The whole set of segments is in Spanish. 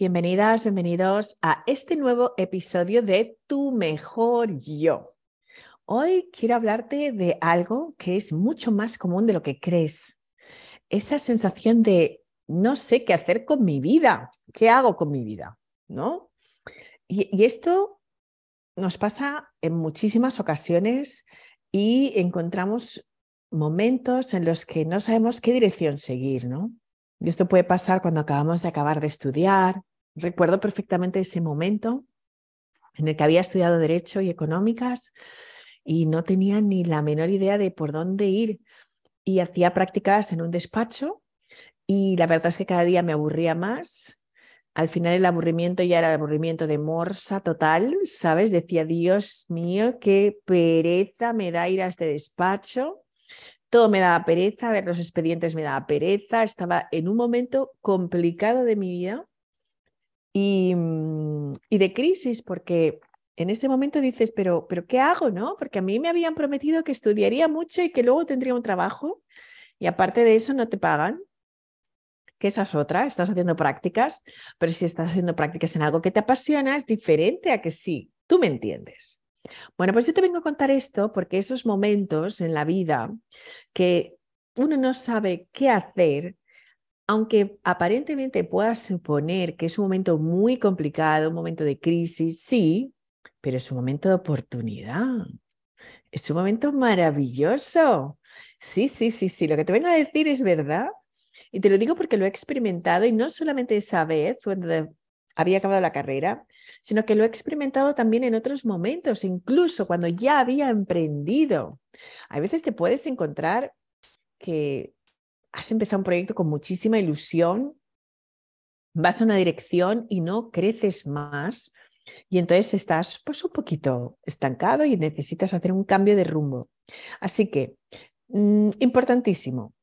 Bienvenidas, bienvenidos a este nuevo episodio de Tu mejor yo. Hoy quiero hablarte de algo que es mucho más común de lo que crees. Esa sensación de no sé qué hacer con mi vida, qué hago con mi vida, ¿no? Y, esto nos pasa en muchísimas ocasiones y encontramos momentos en los que no sabemos qué dirección seguir, ¿no? Y esto puede pasar cuando acabamos de acabar de estudiar. Recuerdo perfectamente ese momento en el que había estudiado Derecho y Económicas y no tenía ni la menor idea de por dónde ir. Y hacía prácticas en un despacho y la verdad es que cada día me aburría más. Al final el aburrimiento ya era el aburrimiento de morsa total, ¿sabes? Decía, Dios mío, qué pereza me da ir a este despacho todo me daba pereza, ver los expedientes me daba pereza, estaba en un momento complicado de mi vida y, mm, y de crisis, porque en ese momento dices, pero, pero ¿qué hago? ¿no? Porque a mí me habían prometido que estudiaría mucho y que luego tendría un trabajo y aparte de eso no te pagan. Que esa es otra, estás haciendo prácticas, pero si estás haciendo prácticas en algo que te apasiona, es diferente a que sí, tú me entiendes. Bueno, pues yo te vengo a contar esto porque esos momentos en la vida que uno no sabe qué hacer, aunque aparentemente pueda suponer que es un momento muy complicado, un momento de crisis, sí, pero es un momento de oportunidad. Es un momento maravilloso. Sí, sí, sí, sí, lo que te vengo a decir es verdad. Y te lo digo porque lo he experimentado y no solamente esa vez, cuando había acabado la carrera, sino que lo he experimentado también en otros momentos, incluso cuando ya había emprendido. A veces te puedes encontrar que has empezado un proyecto con muchísima ilusión, vas a una dirección y no creces más y entonces estás pues un poquito estancado y necesitas hacer un cambio de rumbo. Así que, mm, importantísimo,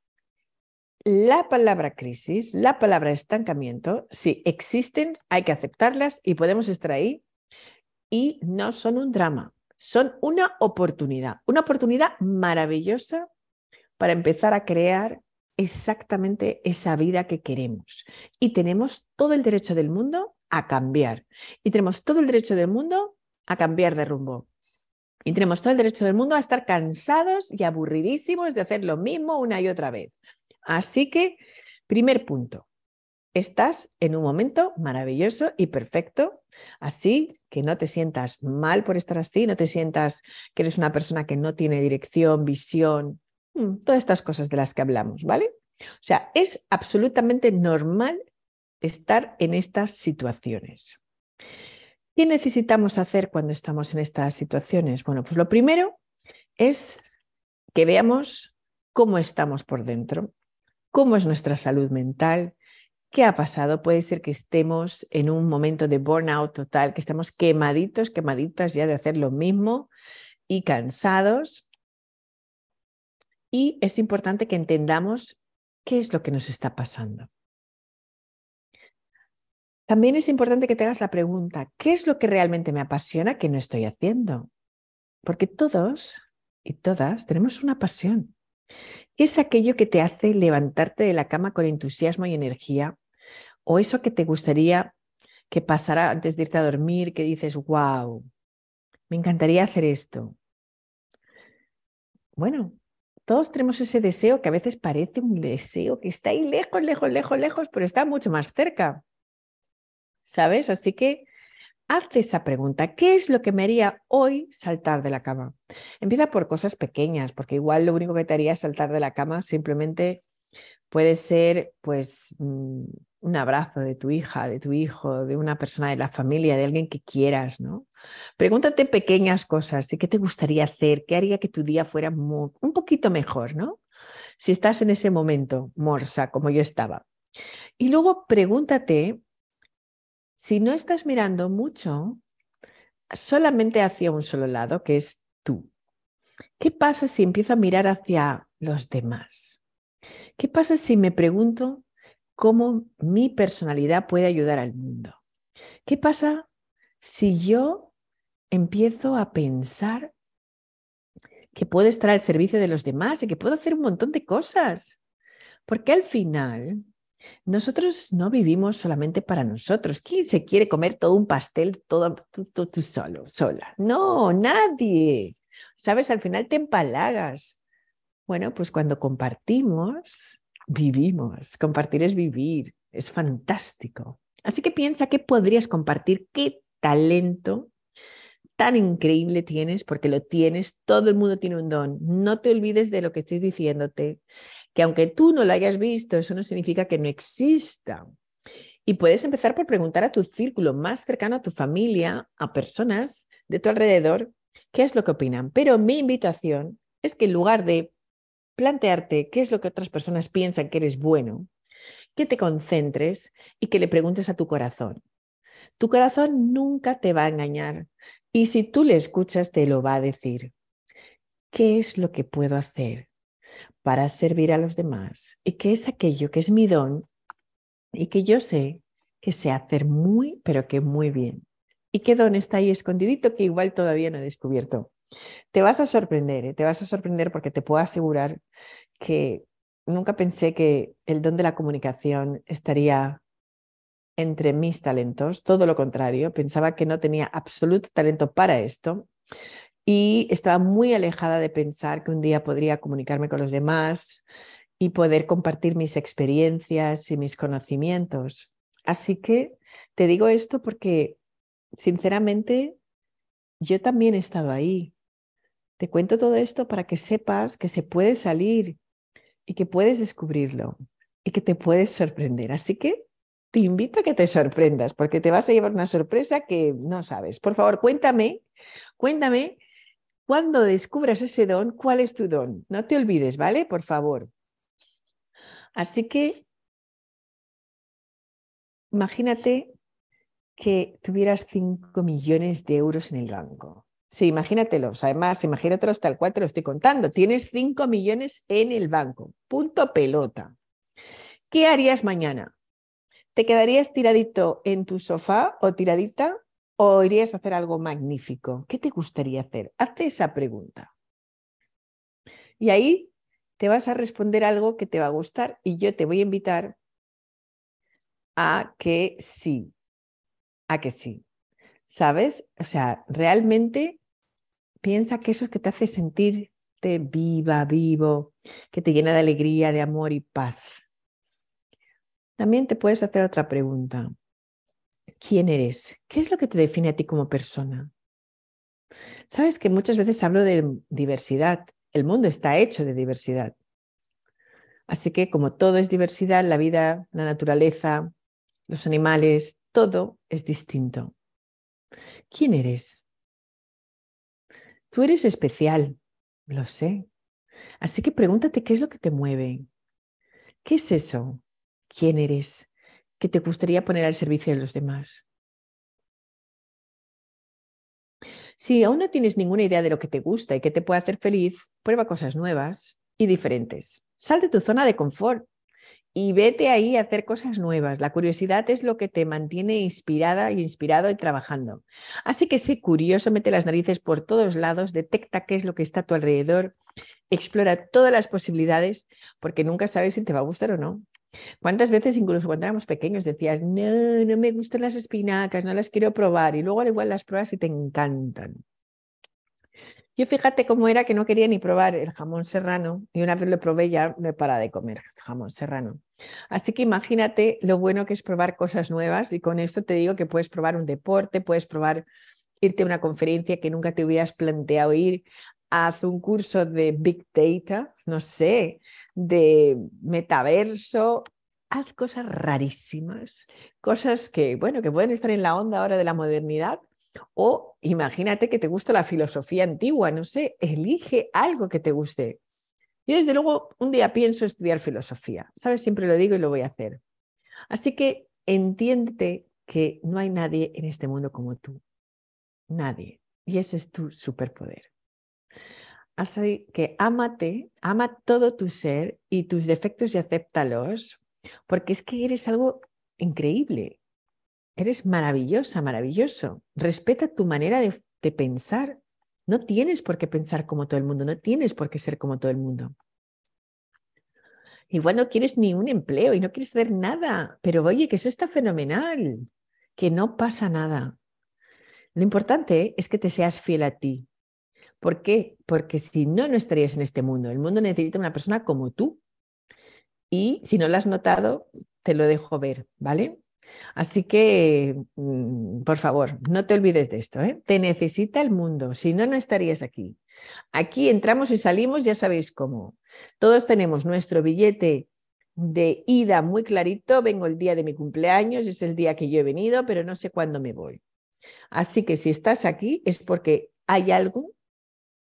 la palabra crisis, la palabra estancamiento, sí, existen, hay que aceptarlas y podemos estar ahí y no son un drama, son una oportunidad, una oportunidad maravillosa para empezar a crear exactamente esa vida que queremos. Y tenemos todo el derecho del mundo a cambiar. Y tenemos todo el derecho del mundo a cambiar de rumbo. Y tenemos todo el derecho del mundo a estar cansados y aburridísimos de hacer lo mismo una y otra vez. Así que, primer punto, estás en un momento maravilloso y perfecto, así que no te sientas mal por estar así, no te sientas que eres una persona que no tiene dirección, visión, todas estas cosas de las que hablamos, ¿vale? O sea, es absolutamente normal estar en estas situaciones. ¿Qué necesitamos hacer cuando estamos en estas situaciones? Bueno, pues lo primero es que veamos cómo estamos por dentro cómo es nuestra salud mental, qué ha pasado. Puede ser que estemos en un momento de burnout total, que estemos quemaditos, quemaditas ya de hacer lo mismo y cansados. Y es importante que entendamos qué es lo que nos está pasando. También es importante que te hagas la pregunta, ¿qué es lo que realmente me apasiona que no estoy haciendo? Porque todos y todas tenemos una pasión. ¿Qué es aquello que te hace levantarte de la cama con entusiasmo y energía? ¿O eso que te gustaría que pasara antes de irte a dormir, que dices, wow, me encantaría hacer esto? Bueno, todos tenemos ese deseo que a veces parece un deseo que está ahí lejos, lejos, lejos, lejos, pero está mucho más cerca. ¿Sabes? Así que haz esa pregunta. ¿Qué es lo que me haría hoy saltar de la cama? Empieza por cosas pequeñas, porque igual lo único que te haría saltar de la cama simplemente puede ser pues mm, un abrazo de tu hija, de tu hijo, de una persona de la familia, de alguien que quieras, ¿no? Pregúntate pequeñas cosas, ¿qué te gustaría hacer? ¿Qué haría que tu día fuera un poquito mejor, ¿no? Si estás en ese momento, morsa, como yo estaba. Y luego pregúntate si no estás mirando mucho solamente hacia un solo lado, que es tú, ¿qué pasa si empiezo a mirar hacia los demás? ¿Qué pasa si me pregunto cómo mi personalidad puede ayudar al mundo? ¿Qué pasa si yo empiezo a pensar que puedo estar al servicio de los demás y que puedo hacer un montón de cosas? Porque al final nosotros no vivimos solamente para nosotros. ¿Quién se quiere comer todo un pastel todo tú, solo, sola? No, nadie. Sabes, al final te empalagas. Bueno, pues cuando compartimos, vivimos. Compartir es vivir. Es fantástico. Así que piensa qué podrías compartir, qué talento tan increíble tienes, porque lo tienes, todo el mundo tiene un don. No te olvides de lo que estoy diciéndote, que aunque tú no lo hayas visto, eso no significa que no exista. Y puedes empezar por preguntar a tu círculo más cercano, a tu familia, a personas de tu alrededor, qué es lo que opinan. Pero mi invitación es que en lugar de plantearte qué es lo que otras personas piensan que eres bueno, que te concentres y que le preguntes a tu corazón. Tu corazón nunca te va a engañar y si tú le escuchas te lo va a decir. ¿Qué es lo que puedo hacer para servir a los demás? ¿Y qué es aquello que es mi don y que yo sé que sé hacer muy, pero que muy bien? ¿Y qué don está ahí escondidito que igual todavía no he descubierto? Te vas a sorprender, ¿eh? te vas a sorprender porque te puedo asegurar que nunca pensé que el don de la comunicación estaría entre mis talentos, todo lo contrario, pensaba que no tenía absoluto talento para esto y estaba muy alejada de pensar que un día podría comunicarme con los demás y poder compartir mis experiencias y mis conocimientos. Así que te digo esto porque, sinceramente, yo también he estado ahí. Te cuento todo esto para que sepas que se puede salir y que puedes descubrirlo y que te puedes sorprender. Así que te invito a que te sorprendas porque te vas a llevar una sorpresa que no sabes. Por favor, cuéntame, cuéntame cuando descubras ese don, cuál es tu don. No te olvides, ¿vale? Por favor. Así que imagínate que tuvieras 5 millones de euros en el banco. Sí, imagínatelos. Además, imagínatelos tal cual te lo estoy contando. Tienes 5 millones en el banco. Punto pelota. ¿Qué harías mañana? ¿Te quedarías tiradito en tu sofá o tiradita o irías a hacer algo magnífico? ¿Qué te gustaría hacer? Hazte esa pregunta. Y ahí te vas a responder algo que te va a gustar y yo te voy a invitar a que sí, a que sí. ¿Sabes? O sea, realmente Piensa que eso es que te hace sentirte viva, vivo, que te llena de alegría, de amor y paz. También te puedes hacer otra pregunta. ¿Quién eres? ¿Qué es lo que te define a ti como persona? Sabes que muchas veces hablo de diversidad. El mundo está hecho de diversidad. Así que como todo es diversidad, la vida, la naturaleza, los animales, todo es distinto. ¿Quién eres? Tú eres especial, lo sé. Así que pregúntate qué es lo que te mueve. ¿Qué es eso? ¿Quién eres? ¿Qué te gustaría poner al servicio de los demás? Si aún no tienes ninguna idea de lo que te gusta y que te puede hacer feliz, prueba cosas nuevas y diferentes. Sal de tu zona de confort y vete ahí a hacer cosas nuevas. La curiosidad es lo que te mantiene inspirada y inspirado y trabajando. Así que sé curioso, mete las narices por todos lados, detecta qué es lo que está a tu alrededor, explora todas las posibilidades, porque nunca sabes si te va a gustar o no. ¿Cuántas veces, incluso cuando éramos pequeños, decías, no, no me gustan las espinacas, no las quiero probar, y luego al igual las pruebas y te encantan? Yo fíjate cómo era que no quería ni probar el jamón serrano y una vez lo probé ya me para de comer jamón serrano. Así que imagínate lo bueno que es probar cosas nuevas y con esto te digo que puedes probar un deporte, puedes probar irte a una conferencia que nunca te hubieras planteado ir, haz un curso de Big Data, no sé, de metaverso, haz cosas rarísimas, cosas que, bueno, que pueden estar en la onda ahora de la modernidad, o imagínate que te gusta la filosofía antigua, no sé, elige algo que te guste. Yo desde luego un día pienso estudiar filosofía, ¿sabes? Siempre lo digo y lo voy a hacer. Así que entiéndete que no hay nadie en este mundo como tú. Nadie. Y ese es tu superpoder. Así que ámate, ama todo tu ser y tus defectos y acéptalos, porque es que eres algo increíble. Eres maravillosa, maravilloso. Respeta tu manera de, pensar. No tienes por qué pensar como todo el mundo, no tienes por qué ser como todo el mundo. Igual no quieres ni un empleo y no quieres hacer nada, pero oye, que eso está fenomenal, que no pasa nada. Lo importante es que te seas fiel a ti. ¿Por qué? Porque si no, no estarías en este mundo. El mundo necesita una persona como tú. Y si no lo has notado, te lo dejo ver, ¿vale? Así que, mm, por favor, no te olvides de esto. ¿eh? Te necesita el mundo, si no, no estarías aquí. Aquí entramos y salimos, ya sabéis cómo. Todos tenemos nuestro billete de ida muy clarito, vengo el día de mi cumpleaños, es el día que yo he venido, pero no sé cuándo me voy. Así que si estás aquí es porque hay algo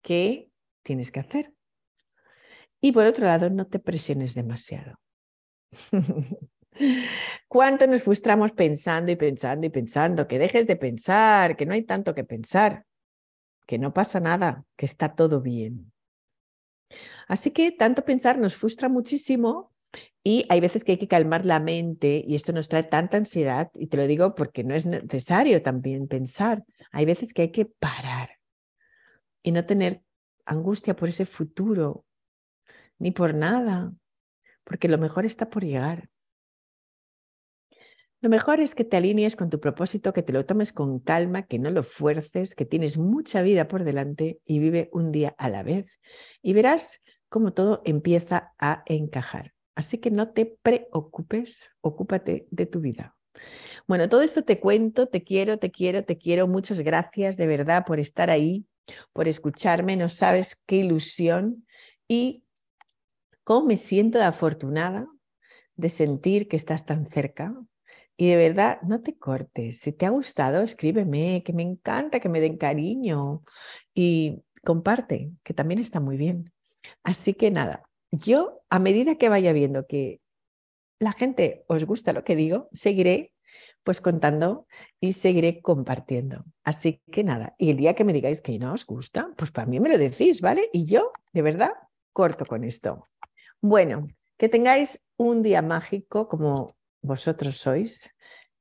que tienes que hacer. Y por otro lado, no te presiones demasiado. ¿Cuánto nos frustramos pensando y pensando y pensando? Que dejes de pensar, que no hay tanto que pensar, que no pasa nada, que está todo bien. Así que tanto pensar nos frustra muchísimo y hay veces que hay que calmar la mente y esto nos trae tanta ansiedad y te lo digo porque no es necesario también pensar. Hay veces que hay que parar y no tener angustia por ese futuro ni por nada, porque lo mejor está por llegar. Lo mejor es que te alinees con tu propósito, que te lo tomes con calma, que no lo fuerces, que tienes mucha vida por delante y vive un día a la vez. Y verás cómo todo empieza a encajar. Así que no te preocupes, ocúpate de tu vida. Bueno, todo esto te cuento, te quiero, te quiero, te quiero. Muchas gracias de verdad por estar ahí, por escucharme. No sabes qué ilusión y cómo me siento afortunada de sentir que estás tan cerca, y de verdad, no te cortes. Si te ha gustado, escríbeme, que me encanta que me den cariño y comparte, que también está muy bien. Así que nada, yo a medida que vaya viendo que la gente os gusta lo que digo, seguiré pues contando y seguiré compartiendo. Así que nada, y el día que me digáis que no os gusta, pues para mí me lo decís, ¿vale? Y yo, de verdad, corto con esto. Bueno, que tengáis un día mágico como vosotros sois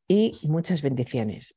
y muchas bendiciones.